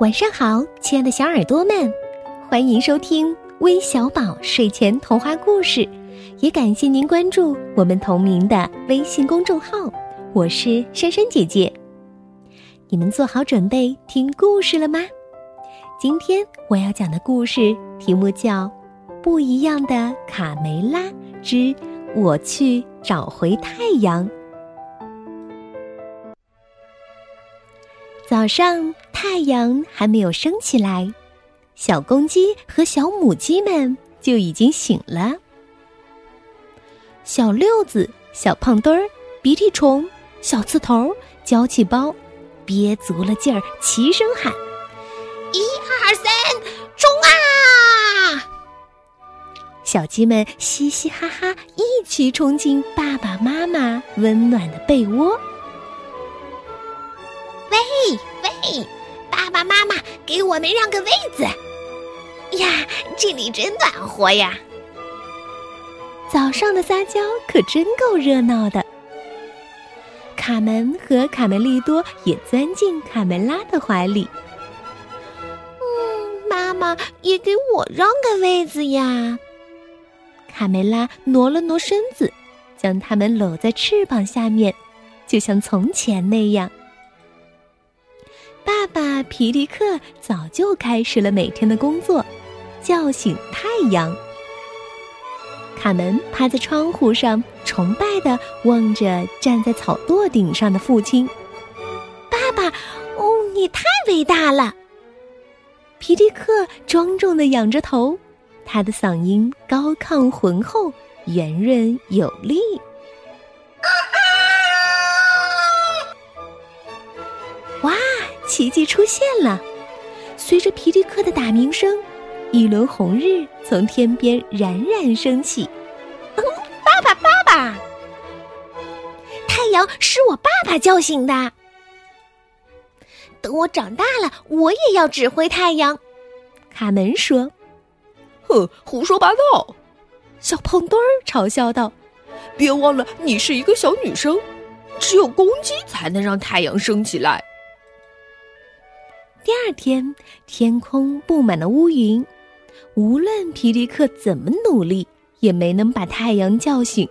晚上好，亲爱的小耳朵们，欢迎收听微小宝睡前童话故事，也感谢您关注我们同名的微信公众号。我是珊珊姐姐，你们做好准备听故事了吗？今天我要讲的故事题目叫《不一样的卡梅拉之我去找回太阳》。早上太阳还没有升起来，小公鸡和小母鸡们就已经醒了。小六子、小胖墩儿、鼻涕虫、小刺头、娇气包，憋足了劲儿，齐声喊：“一二三，冲啊！”小鸡们嘻嘻哈哈，一起冲进爸爸妈妈温暖的被窝。喂喂，爸爸妈妈，给我们让个位子呀！这里真暖和呀。早上的撒娇可真够热闹的。卡门和卡梅利多也钻进卡梅拉的怀里。嗯，妈妈也给我让个位子呀。卡梅拉挪了挪身子，将他们搂在翅膀下面，就像从前那样。爸爸皮迪克早就开始了每天的工作，叫醒太阳。卡门趴在窗户上，崇拜的望着站在草垛顶上的父亲。爸爸，哦，你太伟大了！皮迪克庄重的仰着头，他的嗓音高亢浑厚，圆润有力。奇迹出现了！随着皮迪克的打鸣声，一轮红日从天边冉冉升起。嗯爸爸，爸爸！太阳是我爸爸叫醒的。等我长大了，我也要指挥太阳。卡门说：“哼，胡说八道！”小胖墩儿嘲笑道：“别忘了，你是一个小女生，只有公鸡才能让太阳升起来。”第二天，天空布满了乌云，无论皮迪克怎么努力，也没能把太阳叫醒。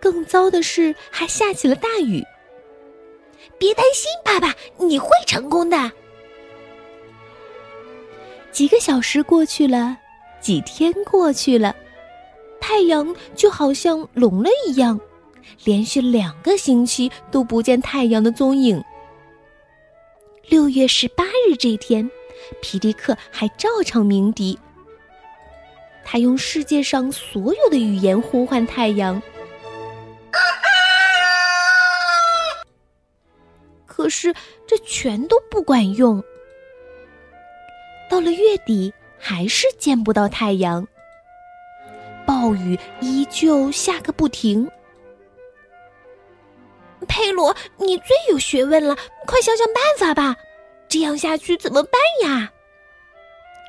更糟的是，还下起了大雨。别担心，爸爸，你会成功的。几个小时过去了，几天过去了，太阳就好像聋了一样，连续两个星期都不见太阳的踪影。六月十八日这天，皮迪克还照常鸣笛。他用世界上所有的语言呼唤太阳，可是这全都不管用。到了月底，还是见不到太阳，暴雨依旧下个不停。佩罗，你最有学问了，快想想办法吧！这样下去怎么办呀？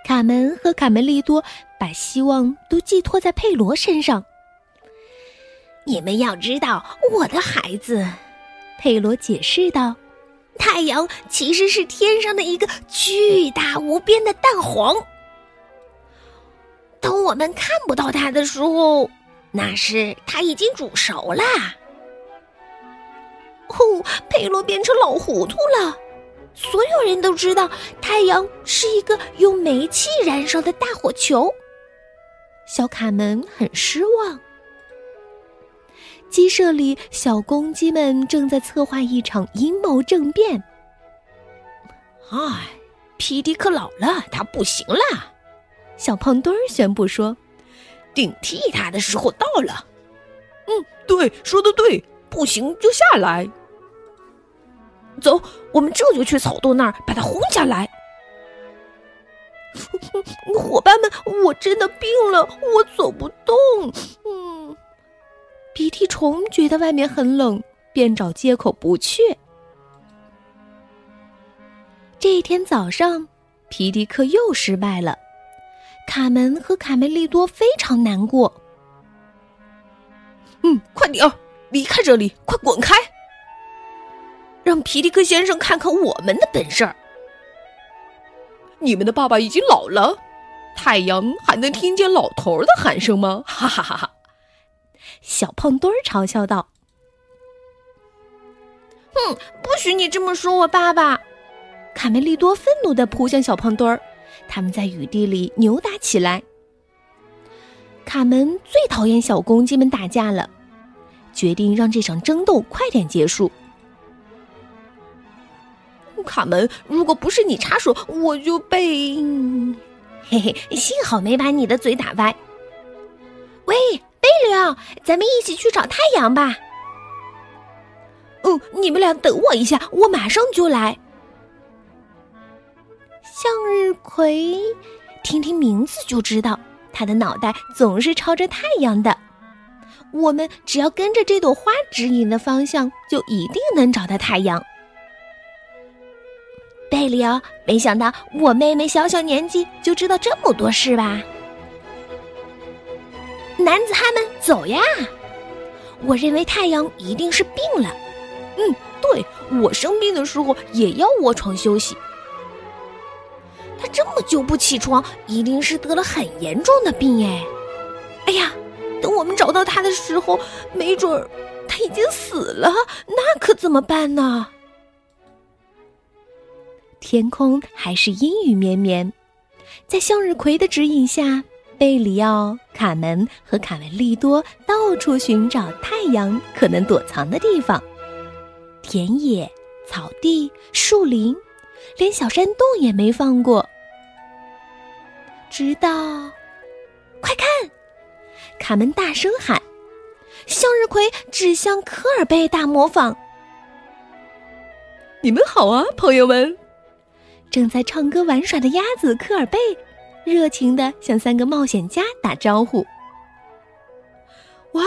卡门和卡梅利多把希望都寄托在佩罗身上。你们要知道，我的孩子，佩罗解释道：“太阳其实是天上的一个巨大无边的蛋黄。当我们看不到它的时候，那是它已经煮熟了。”哦，佩罗变成老糊涂了。所有人都知道，太阳是一个用煤气燃烧的大火球。小卡门很失望。鸡舍里，小公鸡们正在策划一场阴谋政变。唉，皮迪克老了，他不行了。小胖墩儿宣布说：“顶替他的时候到了。”嗯，对，说的对，不行就下来。走，我们这就去草垛那儿把它轰下来。伙伴们，我真的病了，我走不动。嗯，鼻涕虫觉得外面很冷，便找借口不去。这一天早上，皮迪克又失败了，卡门和卡梅利多非常难过。嗯，快点儿离开这里，快滚开！让皮迪克先生看看我们的本事儿。你们的爸爸已经老了，太阳还能听见老头的喊声吗？哈哈哈哈！小胖墩儿嘲笑道：“哼，不许你这么说我爸爸！”卡梅利多愤怒的扑向小胖墩儿，他们在雨地里扭打起来。卡门最讨厌小公鸡们打架了，决定让这场争斗快点结束。卡门，如果不是你插手，我就被 嘿嘿，幸好没把你的嘴打歪。喂，贝里奥，咱们一起去找太阳吧。嗯，你们俩等我一下，我马上就来。向日葵，听听名字就知道，它的脑袋总是朝着太阳的。我们只要跟着这朵花指引的方向，就一定能找到太阳。贝里奥，没想到我妹妹小小年纪就知道这么多事吧？男子汉们，走呀！我认为太阳一定是病了。嗯，对我生病的时候也要卧床休息。他这么久不起床，一定是得了很严重的病哎！哎呀，等我们找到他的时候，没准儿他已经死了，那可怎么办呢？天空还是阴雨绵绵，在向日葵的指引下，贝里奥、卡门和卡梅利多到处寻找太阳可能躲藏的地方。田野、草地、树林，连小山洞也没放过。直到，快看！卡门大声喊，向日葵指向科尔贝大魔坊。你们好啊，朋友们！正在唱歌玩耍的鸭子科尔贝，热情的向三个冒险家打招呼。哇，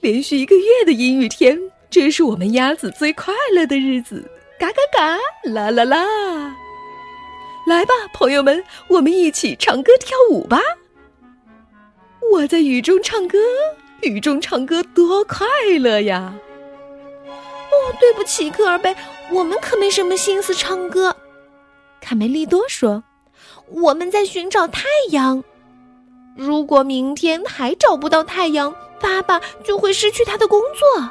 连续一个月的阴雨天，这是我们鸭子最快乐的日子！嘎嘎嘎，啦啦啦！来吧，朋友们，我们一起唱歌跳舞吧！我在雨中唱歌，雨中唱歌多快乐呀！哦，对不起，科尔贝，我们可没什么心思唱歌。卡梅利多说：“我们在寻找太阳。如果明天还找不到太阳，爸爸就会失去他的工作。”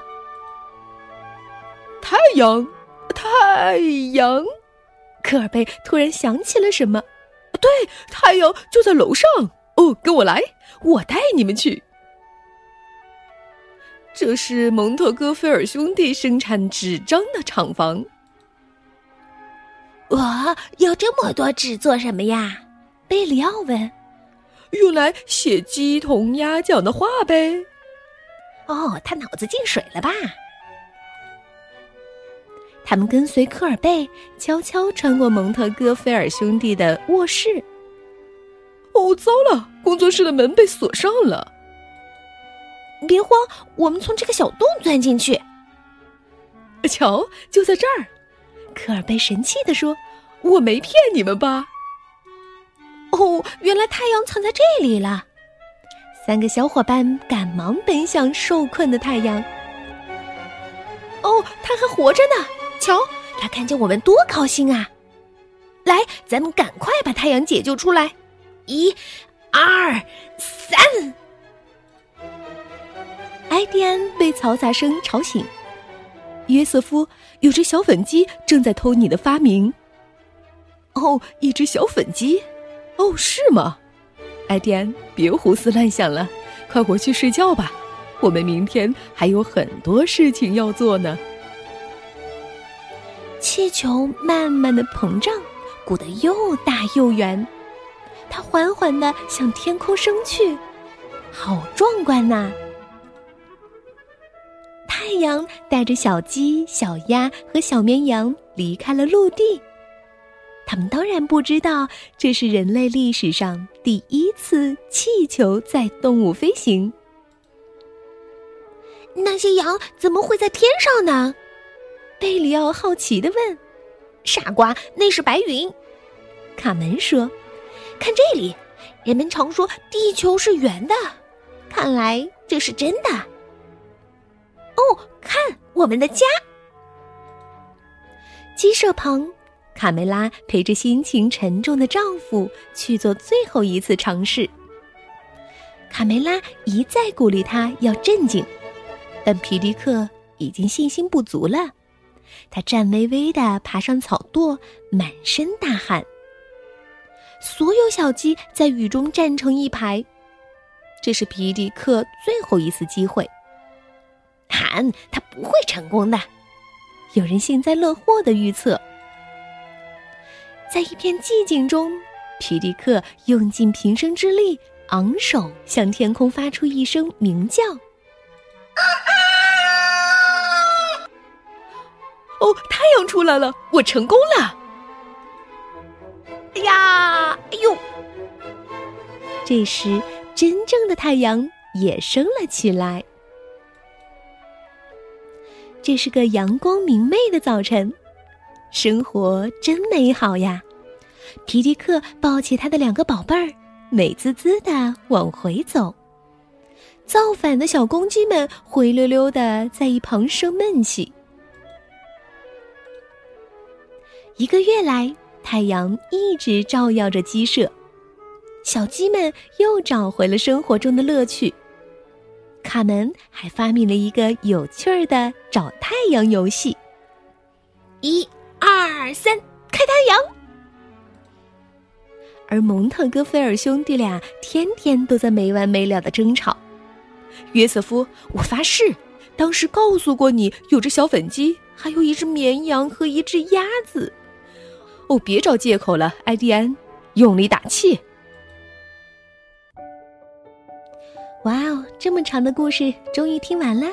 太阳，太阳！科尔贝突然想起了什么：“对，太阳就在楼上。哦，跟我来，我带你们去。这是蒙特哥菲尔兄弟生产纸张的厂房。”我要这么多纸做什么呀？贝里奥问。用来写鸡同鸭讲的话呗。哦，他脑子进水了吧？他们跟随科尔贝悄悄穿过蒙特哥菲尔兄弟的卧室。哦，糟了，工作室的门被锁上了。别慌，我们从这个小洞钻进去。瞧，就在这儿。科尔贝神气地说：“我没骗你们吧？”哦，原来太阳藏在这里了。三个小伙伴赶忙奔向受困的太阳。哦，他还活着呢！瞧，他看见我们多高兴啊！来，咱们赶快把太阳解救出来！一、二、三。埃迪安被嘈杂声吵醒。约瑟夫，有只小粉鸡正在偷你的发明。哦，一只小粉鸡，哦，是吗？艾迪安，别胡思乱想了，快回去睡觉吧。我们明天还有很多事情要做呢。气球慢慢的膨胀，鼓得又大又圆，它缓缓的向天空升去，好壮观呐！太阳带着小鸡、小鸭和小绵羊离开了陆地。他们当然不知道，这是人类历史上第一次气球载动物飞行。那些羊怎么会在天上呢？贝里奥好奇的问。“傻瓜，那是白云。”卡门说。“看这里，人们常说地球是圆的，看来这是真的。”哦，看我们的家！鸡舍旁，卡梅拉陪着心情沉重的丈夫去做最后一次尝试。卡梅拉一再鼓励他要镇静，但皮迪克已经信心不足了。他颤巍巍地爬上草垛，满身大汗。所有小鸡在雨中站成一排。这是皮迪克最后一次机会。喊他不会成功的，有人幸灾乐祸的预测。在一片寂静中，皮迪克用尽平生之力，昂首向天空发出一声鸣叫。哦，太阳出来了，我成功了！这时，真正的太阳也升了起来。这是个阳光明媚的早晨，生活真美好呀！皮迪克抱起他的两个宝贝儿，美滋滋的往回走。造反的小公鸡们灰溜溜的在一旁生闷气。一个月来，太阳一直照耀着鸡舍，小鸡们又找回了生活中的乐趣。卡门还发明了一个有趣儿的找太阳游戏。一、二、三，开太阳！而蒙特哥菲尔兄弟俩天天都在没完没了的争吵。约瑟夫，我发誓，当时告诉过你有只小粉鸡，还有一只绵羊和一只鸭子。哦，别找借口了，艾迪安，用力打气。哇哦，这么长的故事终于听完了。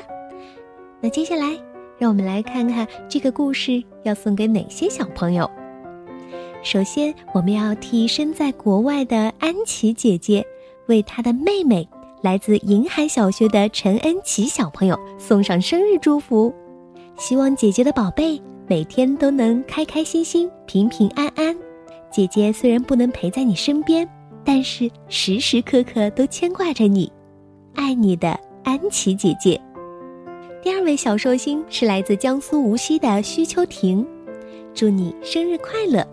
那接下来，让我们来看看这个故事要送给哪些小朋友。首先，我们要替身在国外的安琪姐姐，为她的妹妹来自银海小学的陈恩琪小朋友送上生日祝福，希望姐姐的宝贝。每天都能开开心心、平平安安。姐姐虽然不能陪在你身边，但是时时刻刻都牵挂着你。爱你的安琪姐姐。第二位小寿星是来自江苏无锡的徐秋婷，祝你生日快乐。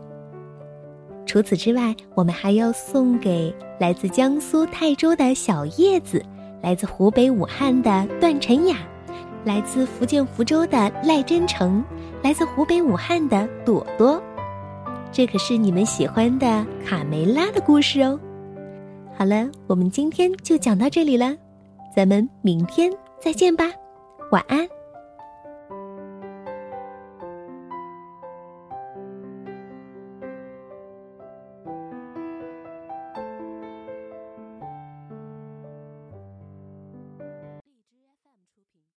除此之外，我们还要送给来自江苏泰州的小叶子，来自湖北武汉的段晨雅，来自福建福州的赖真诚。来自湖北武汉的朵朵，这可是你们喜欢的卡梅拉的故事哦。好了，我们今天就讲到这里了，咱们明天再见吧，晚安。